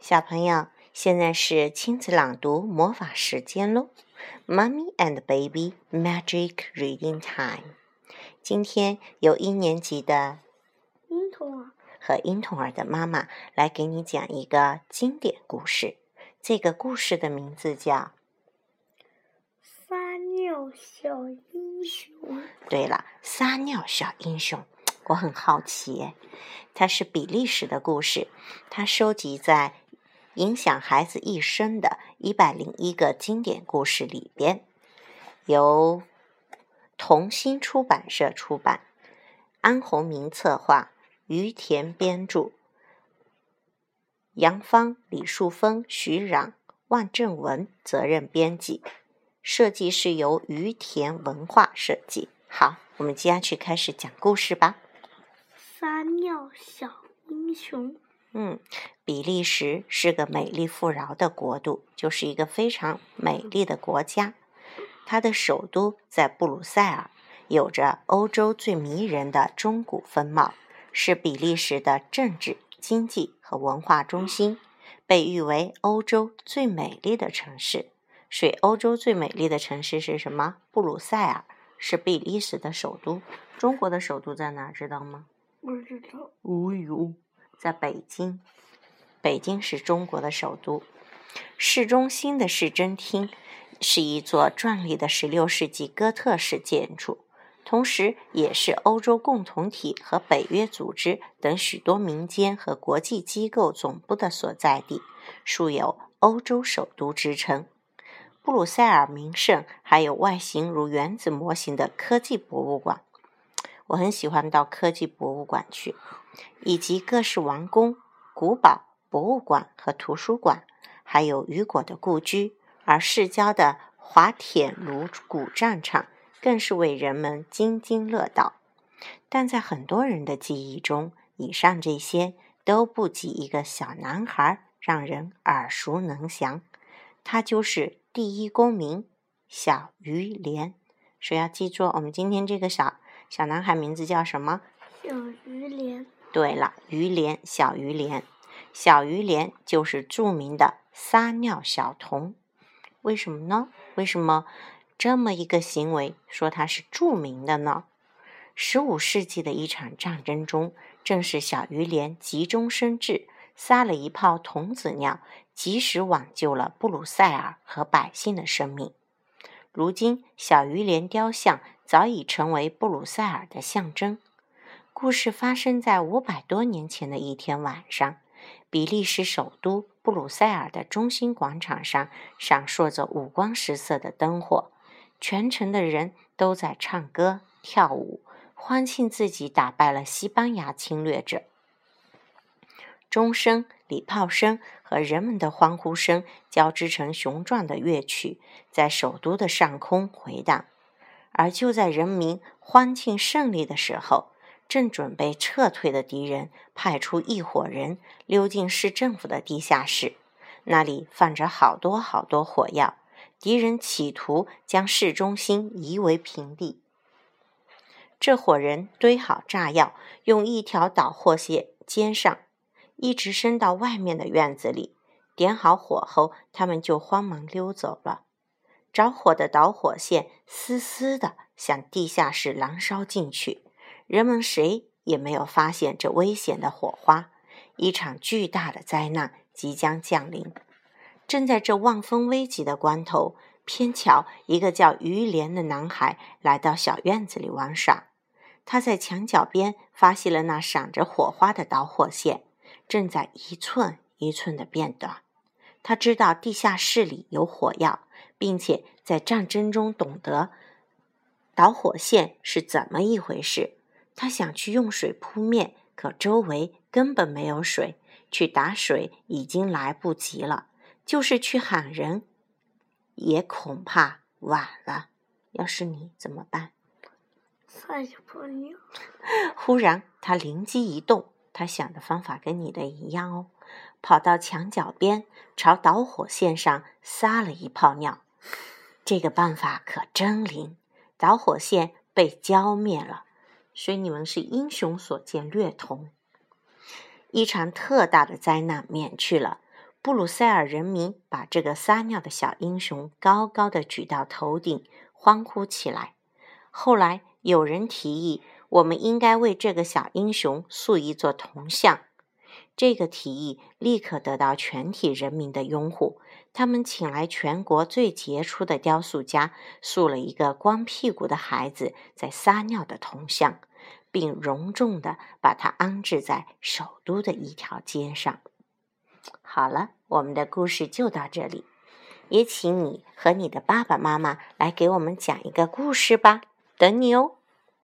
小朋友，现在是亲子朗读魔法时间喽！Mummy and Baby Magic Reading Time。今天由一年级的婴童儿和婴童儿的妈妈来给你讲一个经典故事。这个故事的名字叫《撒尿小英雄》。对了，撒尿小英雄。我很好奇，它是比利时的故事，它收集在影响孩子一生的一百零一个经典故事里边，由童心出版社出版，安宏明策划，于田编著，杨芳、李树峰、徐冉、万正文责任编辑，设计是由于田文化设计。好，我们接下去开始讲故事吧。撒尿小英雄。嗯，比利时是个美丽富饶的国度，就是一个非常美丽的国家。它的首都在布鲁塞尔，有着欧洲最迷人的中古风貌，是比利时的政治、经济和文化中心，被誉为欧洲最美丽的城市。所以，欧洲最美丽的城市是什么？布鲁塞尔是比利时的首都。中国的首都在哪？知道吗？不知道。哦呦，在北京，北京是中国的首都。市中心的市政厅是一座壮丽的16世纪哥特式建筑，同时也是欧洲共同体和北约组织等许多民间和国际机构总部的所在地，素有“欧洲首都”之称。布鲁塞尔名胜还有外形如原子模型的科技博物馆。我很喜欢到科技博物馆去，以及各式王宫、古堡、博物馆和图书馆，还有雨果的故居。而市郊的滑铁卢古战场更是为人们津津乐道。但在很多人的记忆中，以上这些都不及一个小男孩让人耳熟能详。他就是第一公民小鱼莲。所以要记住，我们今天这个小。小男孩名字叫什么？小鱼莲。对了，鱼莲，小鱼莲，小鱼莲就是著名的撒尿小童。为什么呢？为什么这么一个行为说它是著名的呢？十五世纪的一场战争中，正是小鱼莲急中生智，撒了一泡童子尿，及时挽救了布鲁塞尔和百姓的生命。如今，小鱼莲雕像。早已成为布鲁塞尔的象征。故事发生在五百多年前的一天晚上，比利时首都布鲁塞尔的中心广场上闪烁着五光十色的灯火，全城的人都在唱歌跳舞，欢庆自己打败了西班牙侵略者。钟声、礼炮声和人们的欢呼声交织成雄壮的乐曲，在首都的上空回荡。而就在人民欢庆胜利的时候，正准备撤退的敌人派出一伙人溜进市政府的地下室，那里放着好多好多火药，敌人企图将市中心夷为平地。这伙人堆好炸药，用一条导火线接上，一直伸到外面的院子里。点好火后，他们就慌忙溜走了。着火的导火线嘶嘶地向地下室燃烧进去，人们谁也没有发现这危险的火花。一场巨大的灾难即将降临。正在这万分危急的关头，偏巧一个叫于连的男孩来到小院子里玩耍。他在墙角边发现了那闪着火花的导火线，正在一寸一寸地变短。他知道地下室里有火药。并且在战争中懂得导火线是怎么一回事。他想去用水扑灭，可周围根本没有水，去打水已经来不及了。就是去喊人，也恐怕晚了。要是你怎么办？忽然，他灵机一动，他想的方法跟你的一样哦，跑到墙角边，朝导火线上撒了一泡尿。这个办法可真灵，导火线被浇灭了，所以你们是英雄所见略同。一场特大的灾难免去了，布鲁塞尔人民把这个撒尿的小英雄高高的举到头顶，欢呼起来。后来有人提议，我们应该为这个小英雄塑一座铜像。这个提议立刻得到全体人民的拥护。他们请来全国最杰出的雕塑家，塑了一个光屁股的孩子在撒尿的铜像，并隆重地把它安置在首都的一条街上。好了，我们的故事就到这里。也请你和你的爸爸妈妈来给我们讲一个故事吧，等你哦。